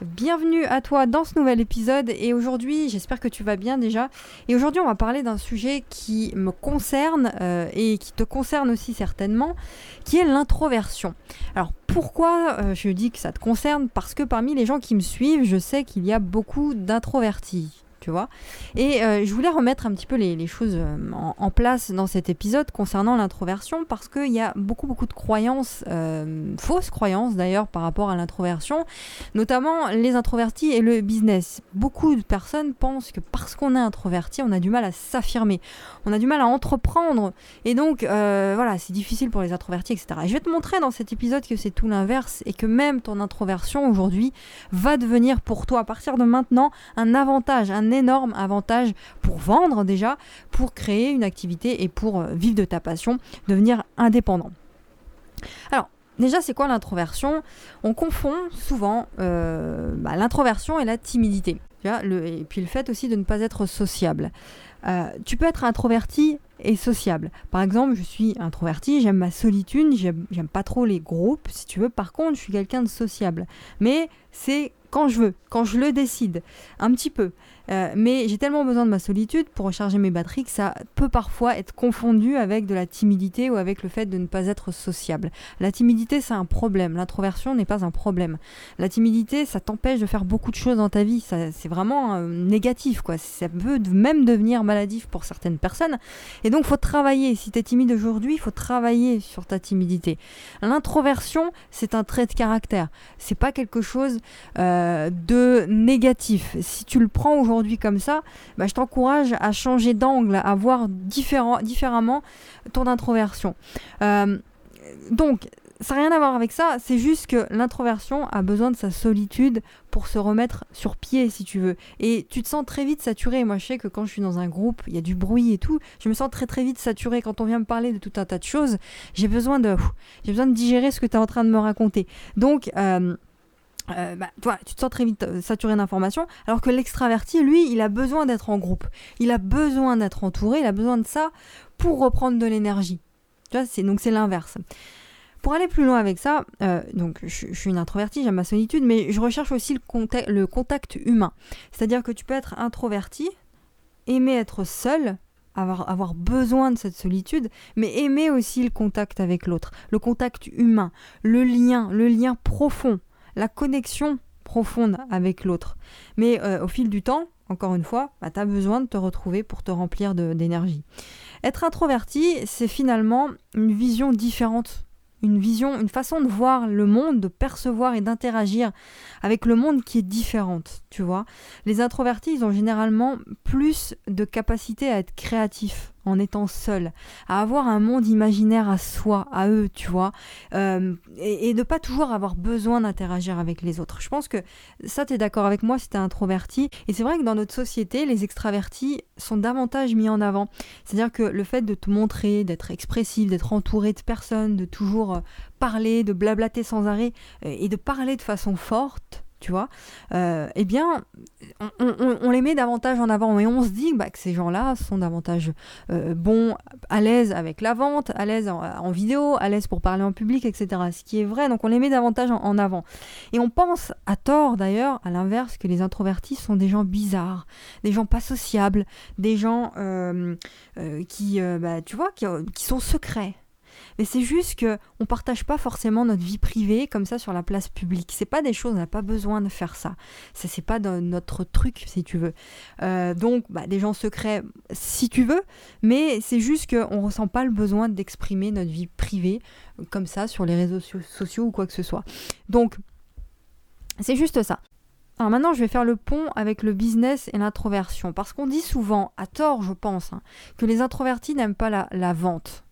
Bienvenue à toi dans ce nouvel épisode et aujourd'hui j'espère que tu vas bien déjà. Et aujourd'hui on va parler d'un sujet qui me concerne euh, et qui te concerne aussi certainement qui est l'introversion. Alors pourquoi euh, je dis que ça te concerne? Parce que parmi les gens qui me suivent je sais qu'il y a beaucoup d'introvertis tu vois. Et euh, je voulais remettre un petit peu les, choses euh, en, place dans cet épisode concernant l'introversion parce qu'il y a beaucoup beaucoup de croyances, euh, fausses croyances d'ailleurs par rapport à l'introversion, notamment les introvertis et le business. Beaucoup de personnes pensent que parce qu'on est introverti, on a du mal à s'affirmer, on a du mal à entreprendre et donc voilà, c'est difficile pour les introvertis, etc. Et je vais te montrer dans cet épisode que c'est tout l'inverse et que même ton introversion aujourd'hui va devenir pour toi à partir de maintenant un avantage, un énorme avantage pour vendre déjà, pour créer une activité et pour euh, vivre de ta passion, devenir indépendant. Alors, Déjà, c'est quoi l'introversion? On confond souvent euh, bah, l'introversion et la timidité. et puis le fait aussi de ne pas être sociable. Euh, tu peux être introverti et sociable. Par exemple, je suis introverti, j'aime ma solitude, j'aime pas trop les groupes, si tu veux. Par contre, je suis quelqu'un de sociable. Mais c'est quand je veux, quand je le décide, un petit peu. Euh, mais j'ai tellement besoin de ma solitude pour recharger mes batteries que ça peut parfois être confondu avec de la timidité ou avec le fait de ne pas être sociable. La timidité, c'est un problème. L'introversion n'est pas un problème. La timidité, ça t'empêche de faire beaucoup de choses dans ta vie. C'est vraiment euh, négatif, quoi. Ça peut même devenir maladif pour certaines personnes. Et donc, faut travailler. Si tu es timide aujourd'hui, il faut travailler sur ta timidité. L'introversion, c'est un trait de caractère. C'est pas quelque chose. Euh, de négatif. Si tu le prends aujourd'hui comme ça, bah, je t'encourage à changer d'angle, à voir différemment ton introversion. Euh, donc, ça n'a rien à voir avec ça, c'est juste que l'introversion a besoin de sa solitude pour se remettre sur pied, si tu veux. Et tu te sens très vite saturé. Moi, je sais que quand je suis dans un groupe, il y a du bruit et tout, je me sens très très vite saturé. Quand on vient me parler de tout un tas de choses, j'ai besoin de, j'ai besoin de digérer ce que tu es en train de me raconter. Donc, euh, euh, bah, toi, tu te sens très vite euh, saturé d'informations, alors que l'extraverti, lui, il a besoin d'être en groupe, il a besoin d'être entouré, il a besoin de ça pour reprendre de l'énergie. C'est, donc c'est l'inverse. Pour aller plus loin avec ça, euh, donc je, suis une introvertie, j'aime ma solitude, mais je recherche aussi le, contact humain. C'est-à-dire que tu peux être introverti, aimer être seul, avoir besoin de cette solitude, mais aimer aussi le contact avec l'autre, le contact humain, le lien, le lien profond la connexion profonde avec l'autre. Mais euh, au fil du temps, encore une fois, bah, tu as besoin de te retrouver pour te remplir d'énergie. Être introverti, c'est finalement une vision différente une vision, une façon de voir le monde, de percevoir et d'interagir avec le monde qui est différente, tu vois. Les introvertis, ils ont généralement plus de capacité à être créatifs en étant seul, à avoir un monde imaginaire à soi, à eux, tu vois, euh, et, de ne pas toujours avoir besoin d'interagir avec les autres. Je pense que ça, tu es d'accord avec moi si tu introverti. Et c'est vrai que dans notre société, les extravertis sont davantage mis en avant. C'est-à-dire que le fait de te montrer, d'être expressif, d'être entouré de personnes, de toujours euh, parler, de blablater sans arrêt euh, et de parler de façon forte, tu vois, euh, eh bien, on, les met davantage en avant et on se dit bah, que ces gens-là sont davantage euh, bons, à l'aise avec la vente, à l'aise en, vidéo, à l'aise pour parler en public, etc. Ce qui est vrai, donc on les met davantage en, avant. Et on pense, à tort d'ailleurs, à l'inverse, que les introvertis sont des gens bizarres, des gens pas sociables, des gens euh, qui, bah, tu vois, qui sont secrets mais c'est juste que on partage pas forcément notre vie privée comme ça sur la place publique. C'est pas des choses, on n'a pas besoin de faire ça. Ça c'est pas notre truc si tu veux. Euh, donc bah, des gens secrets si tu veux, mais c'est juste qu'on ressent pas le besoin d'exprimer notre vie privée comme ça sur les réseaux sociaux ou quoi que ce soit. Donc c'est juste ça. Alors maintenant, je vais faire le pont avec le business et l'introversion, parce qu'on dit souvent, à tort je pense, hein, que les introvertis n'aiment pas la vente.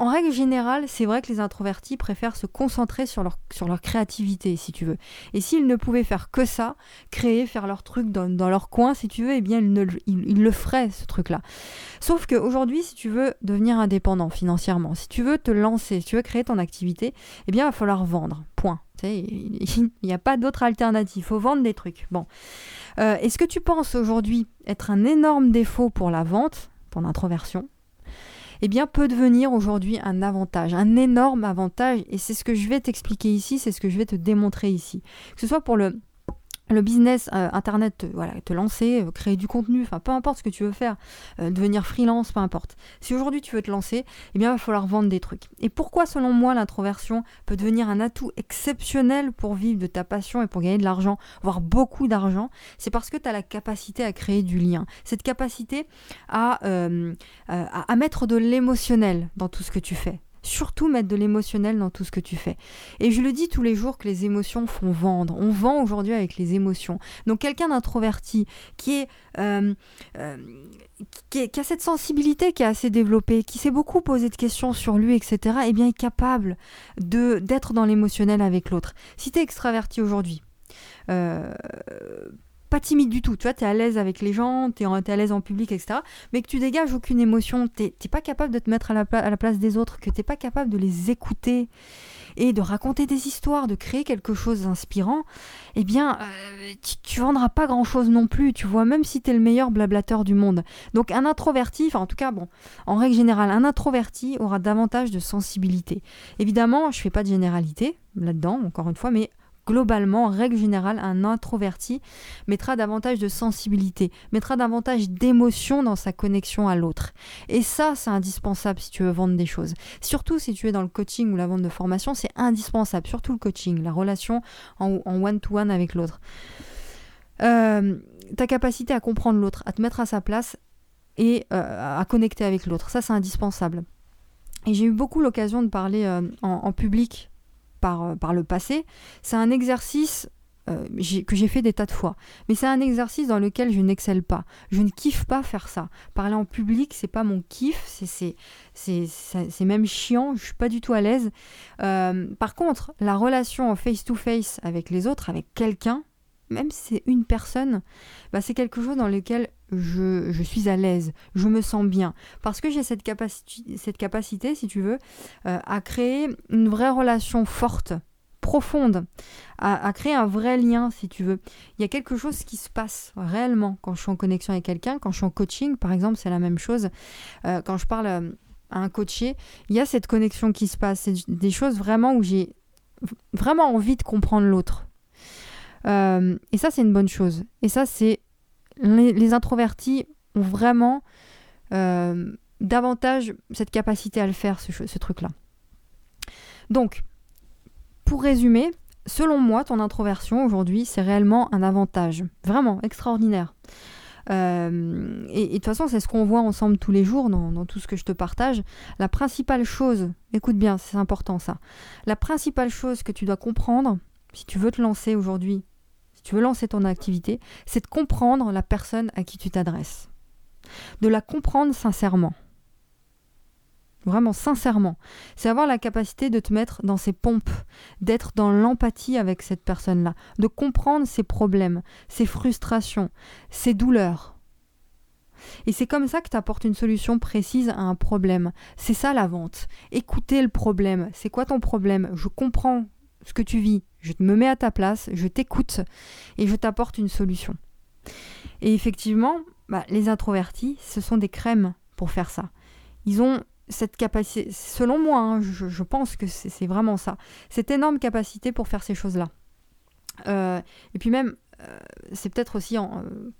En règle générale, c'est vrai que les introvertis préfèrent se concentrer sur leur, sur leur créativité, si tu veux. Et s'ils ne pouvaient faire que ça, créer, faire leur truc dans, leur coin, si tu veux, eh bien, ils, le feraient, ce truc-là. Sauf qu'aujourd'hui, si tu veux devenir indépendant financièrement, si tu veux te lancer, si tu veux créer ton activité, eh bien, il va falloir vendre. Point. Il n'y a pas d'autre alternative. Il faut vendre des trucs. Bon. Euh, est-ce que tu penses aujourd'hui être un énorme défaut pour la vente, ton introversion? Eh bien, peut devenir aujourd'hui un avantage, un énorme avantage. Et c'est ce que je vais t'expliquer ici, c'est ce que je vais te démontrer ici. Que ce soit pour le le business euh, internet, te, te lancer, euh, créer du contenu, enfin peu importe ce que tu veux faire, euh, devenir freelance, peu importe. Si aujourd'hui tu veux te lancer, eh bien il va falloir vendre des trucs. Et pourquoi selon moi l'introversion peut devenir un atout exceptionnel pour vivre de ta passion et pour gagner de l'argent, voire beaucoup d'argent? C'est parce que tu as la capacité à créer du lien, cette capacité à, à mettre de l'émotionnel dans tout ce que tu fais surtout mettre de l'émotionnel dans tout ce que tu fais. Et je le dis tous les jours que les émotions font vendre. On vend aujourd'hui avec les émotions. Donc quelqu'un d'introverti qui est, euh, euh, qui, a cette sensibilité qui est assez développée, qui s'est beaucoup posé de questions sur lui, etc., eh bien est capable de d'être dans l'émotionnel avec l'autre. Si tu es extraverti aujourd'hui, euh, pas timide du tout, tu vois, tu es à l'aise avec les gens, tu es, à l'aise en public, etc. Mais que tu dégages aucune émotion, tu n'es pas capable de te mettre à la, place des autres, que tu n'es pas capable de les écouter et de raconter des histoires, de créer quelque chose d'inspirant, eh bien, euh, tu, ne vendras pas grand-chose non plus, tu vois, même si tu es le meilleur blablateur du monde. Donc un introverti, enfin en tout cas, bon, en règle générale, un introverti aura davantage de sensibilité. Évidemment, je fais pas de généralité là-dedans, encore une fois, mais globalement, en règle générale, un introverti mettra davantage de sensibilité, mettra davantage d'émotion dans sa connexion à l'autre. Et ça, c'est indispensable si tu veux vendre des choses. Surtout si tu es dans le coaching ou la vente de formation, c'est indispensable, surtout le coaching, la relation en one-to-one avec l'autre. Euh, ta capacité à comprendre l'autre, à te mettre à sa place et euh, à connecter avec l'autre, ça c'est indispensable. Et j'ai eu beaucoup l'occasion de parler euh, en, public euh, par, le passé, c'est un exercice euh, que j'ai fait des tas de fois. Mais c'est un exercice dans lequel je n'excelle pas. Je ne kiffe pas faire ça. Parler en public, c'est pas mon kiff. C'est même chiant. Je suis pas du tout à l'aise. Euh, par contre, la relation en face-to-face -face avec les autres, avec quelqu'un, même si c'est une personne, bah, c'est quelque chose dans lequel je, suis à l'aise, je me sens bien. Parce que j'ai cette, capacité, cette capacité, si tu veux, euh, à créer une vraie relation forte, profonde, à, créer un vrai lien, si tu veux. Il y a quelque chose qui se passe réellement quand je suis en connexion avec quelqu'un, quand je suis en coaching, par exemple, c'est la même chose. Euh, quand je parle à un coaché, il y a cette connexion qui se passe. C'est des choses vraiment où j'ai vraiment envie de comprendre l'autre euh, et ça, c'est une bonne chose. Et ça, c'est. Les, introvertis ont vraiment euh, davantage cette capacité à le faire, ce, truc-là. Donc, pour résumer, selon moi, ton introversion aujourd'hui, c'est réellement un avantage. Vraiment extraordinaire. Euh, et, de toute façon, c'est ce qu'on voit ensemble tous les jours dans, tout ce que je te partage. La principale chose, écoute bien, c'est important ça. La principale chose que tu dois comprendre, si tu veux te lancer aujourd'hui si tu veux lancer ton activité, c'est de comprendre la personne à qui tu t'adresses. De la comprendre sincèrement. Vraiment sincèrement. C'est avoir la capacité de te mettre dans ses pompes, d'être dans l'empathie avec cette personne-là, de comprendre ses problèmes, ses frustrations, ses douleurs. Et c'est comme ça que tu apportes une solution précise à un problème. C'est ça la vente. Écouter le problème. C'est quoi ton problème? Je comprends ce que tu vis, je me mets à ta place, je t'écoute et je t'apporte une solution. Et effectivement, bah, les introvertis, ce sont des crèmes pour faire ça. Ils ont cette capacité, selon moi, hein, je, pense que c'est vraiment ça, cette énorme capacité pour faire ces choses-là. Euh, et puis même, euh, c'est peut-être aussi en, euh,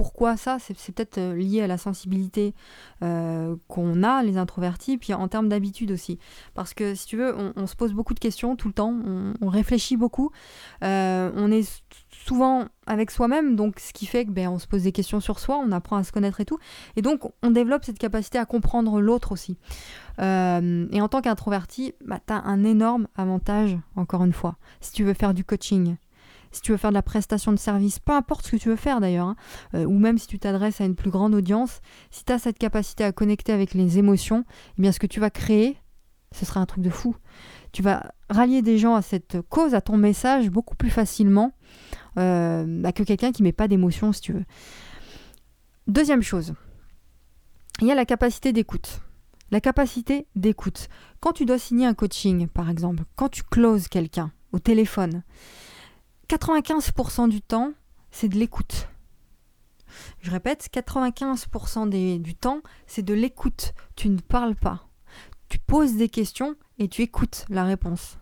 pourquoi ça C'est peut-être euh, lié à la sensibilité euh, qu'on a, les introvertis, puis en termes d'habitude aussi. Parce que si tu veux, on, se pose beaucoup de questions tout le temps, on, réfléchit beaucoup, euh, on est souvent avec soi-même, donc ce qui fait que ben, on se pose des questions sur soi, on apprend à se connaître et tout, et donc on développe cette capacité à comprendre l'autre aussi. et en tant qu'introverti, bah, tu as un énorme avantage, encore une fois, si tu veux faire du coaching, si tu veux faire de la prestation de service, peu importe ce que tu veux faire d'ailleurs, hein, euh, ou même si tu t'adresses à une plus grande audience, si tu as cette capacité à connecter avec les émotions, eh bien ce que tu vas créer, ce sera un truc de fou. Tu vas rallier des gens à cette cause, à ton message, beaucoup plus facilement euh, que quelqu'un qui met pas d'émotion, si tu veux. Deuxième chose, il y a la capacité d'écoute. La capacité d'écoute. Quand tu dois signer un coaching, par exemple, quand tu closes quelqu'un au téléphone, 95% du temps, c'est de l'écoute. Je répète, 95% du temps, c'est de l'écoute. Tu ne parles pas. Tu poses des questions et tu écoutes la réponse.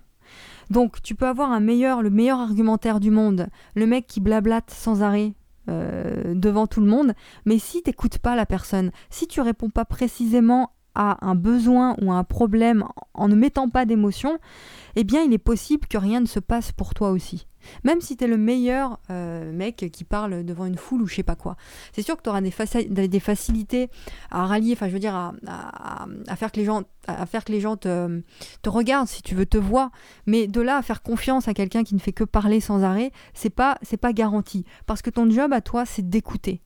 Donc tu peux avoir un meilleur, le meilleur argumentaire du monde, le mec qui blablate sans arrêt euh, devant tout le monde, mais si tu n'écoutes pas la personne, si tu réponds pas précisément à un besoin ou à un problème en ne mettant pas d'émotion, eh bien il est possible que rien ne se passe pour toi aussi. Même si tu es le meilleur euh, mec qui parle devant une foule ou je sais pas quoi. C'est sûr que tu auras des, facilités à rallier, enfin je veux dire à, faire que les gens, te, regardent si tu veux te voir. Mais de là à faire confiance à quelqu'un qui ne fait que parler sans arrêt, c'est pas, pas garanti. Parce que ton job à toi, c'est d'écouter,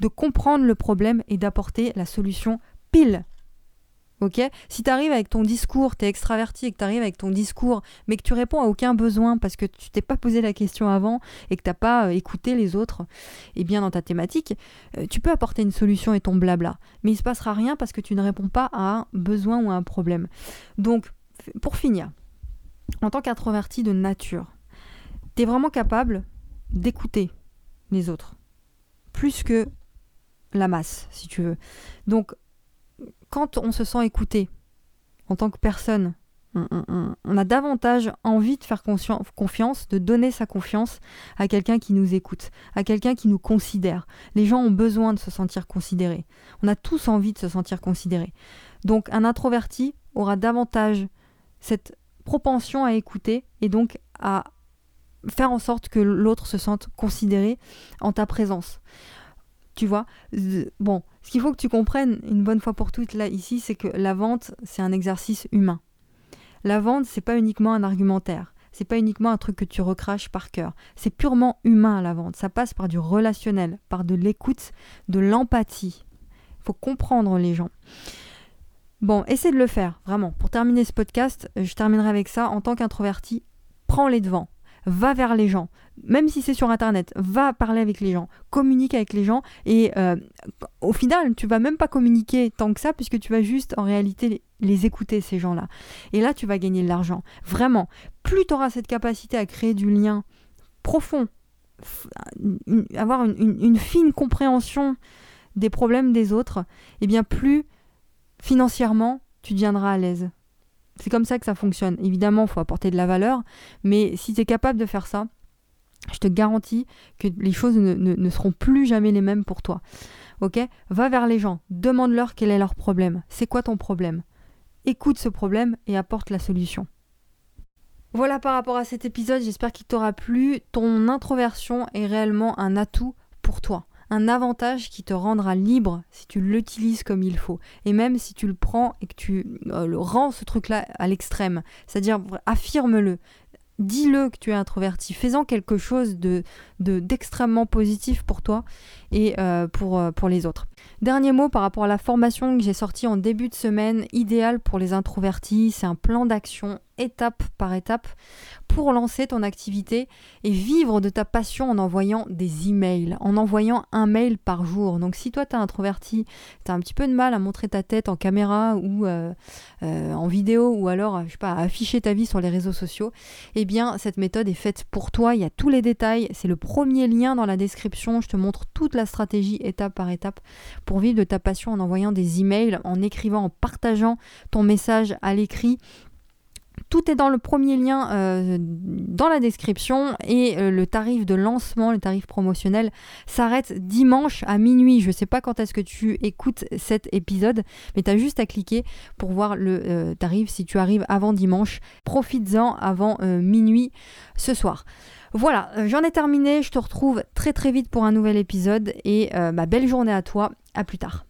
de comprendre le problème et d'apporter la solution pile Si tu arrives avec ton discours, tu es extraverti et que tu arrives avec ton discours, mais que tu réponds à aucun besoin parce que tu t'es pas posé la question avant et que tu pas euh, écouté les autres, eh bien dans ta thématique, euh, tu peux apporter une solution et ton blabla. Mais il se passera rien parce que tu ne réponds pas à un besoin ou à un problème. Donc, pour finir, en tant qu'introverti de nature, tu es vraiment capable d'écouter les autres. Plus que la masse, si tu veux. Donc, quand on se sent écouté en tant que personne, on, a davantage envie de faire confiance, de donner sa confiance à quelqu'un qui nous écoute, à quelqu'un qui nous considère. Les gens ont besoin de se sentir considérés. On a tous envie de se sentir considérés. Donc un introverti aura davantage cette propension à écouter et donc à faire en sorte que l'autre se sente considéré en ta présence. Tu vois Bon, ce qu'il faut que tu comprennes une bonne fois pour toutes là ici, c'est que la vente, c'est un exercice humain. La vente, c'est pas uniquement un argumentaire. C'est pas uniquement un truc que tu recraches par cœur. C'est purement humain la vente. Ça passe par du relationnel, par de l'écoute, de l'empathie. Il faut comprendre les gens. Bon, essaie de le faire, vraiment. Pour terminer ce podcast, je terminerai avec ça. En tant qu'introverti, prends les devants va vers les gens, même si c'est sur Internet, va parler avec les gens, communique avec les gens, et euh, au final, tu vas même pas communiquer tant que ça, puisque tu vas juste en réalité les, écouter, ces gens-là. Et là, tu vas gagner de l'argent. Vraiment, plus tu auras cette capacité à créer du lien profond, avoir une, fine compréhension des problèmes des autres, et eh bien plus financièrement, tu deviendras à l'aise. C'est comme ça que ça fonctionne. Évidemment, il faut apporter de la valeur, mais si tu es capable de faire ça, je te garantis que les choses ne, seront plus jamais les mêmes pour toi. Ok? Va vers les gens, demande-leur quel est leur problème. C'est quoi ton problème? Écoute ce problème et apporte la solution. Voilà par rapport à cet épisode, j'espère qu'il t'aura plu. Ton introversion est réellement un atout pour toi un avantage qui te rendra libre si tu l'utilises comme il faut. Et même si tu le prends et que tu euh, le rends ce truc-là à l'extrême, c'est-à-dire affirme-le. Dis-le que tu es introverti, fais-en quelque chose de d'extrêmement positif pour toi et euh, euh, pour les autres. Dernier mot par rapport à la formation que j'ai sortie en début de semaine, idéal pour les introvertis, c'est un plan d'action étape par étape pour lancer ton activité et vivre de ta passion en envoyant des emails, en envoyant un mail par jour. Donc si toi tu es introverti, tu as un petit peu de mal à montrer ta tête en caméra ou euh, euh, en vidéo ou alors je sais pas à afficher ta vie sur les réseaux sociaux, eh bien cette méthode est faite pour toi, il y a tous les détails, c'est le premier lien dans la description, je te montre toute la stratégie étape par étape pour vivre de ta passion en envoyant des emails, en écrivant, en partageant ton message à l'écrit tout est dans le premier lien euh, dans la description et euh, le tarif de lancement, le tarif promotionnel s'arrête dimanche à minuit. Je ne sais pas quand est-ce que tu écoutes cet épisode, mais tu as juste à cliquer pour voir le euh, tarif si tu arrives avant dimanche. Profites-en avant minuit ce soir. Voilà, j'en ai terminé. Je te retrouve très très vite pour un nouvel épisode et ma belle journée à toi. À plus tard.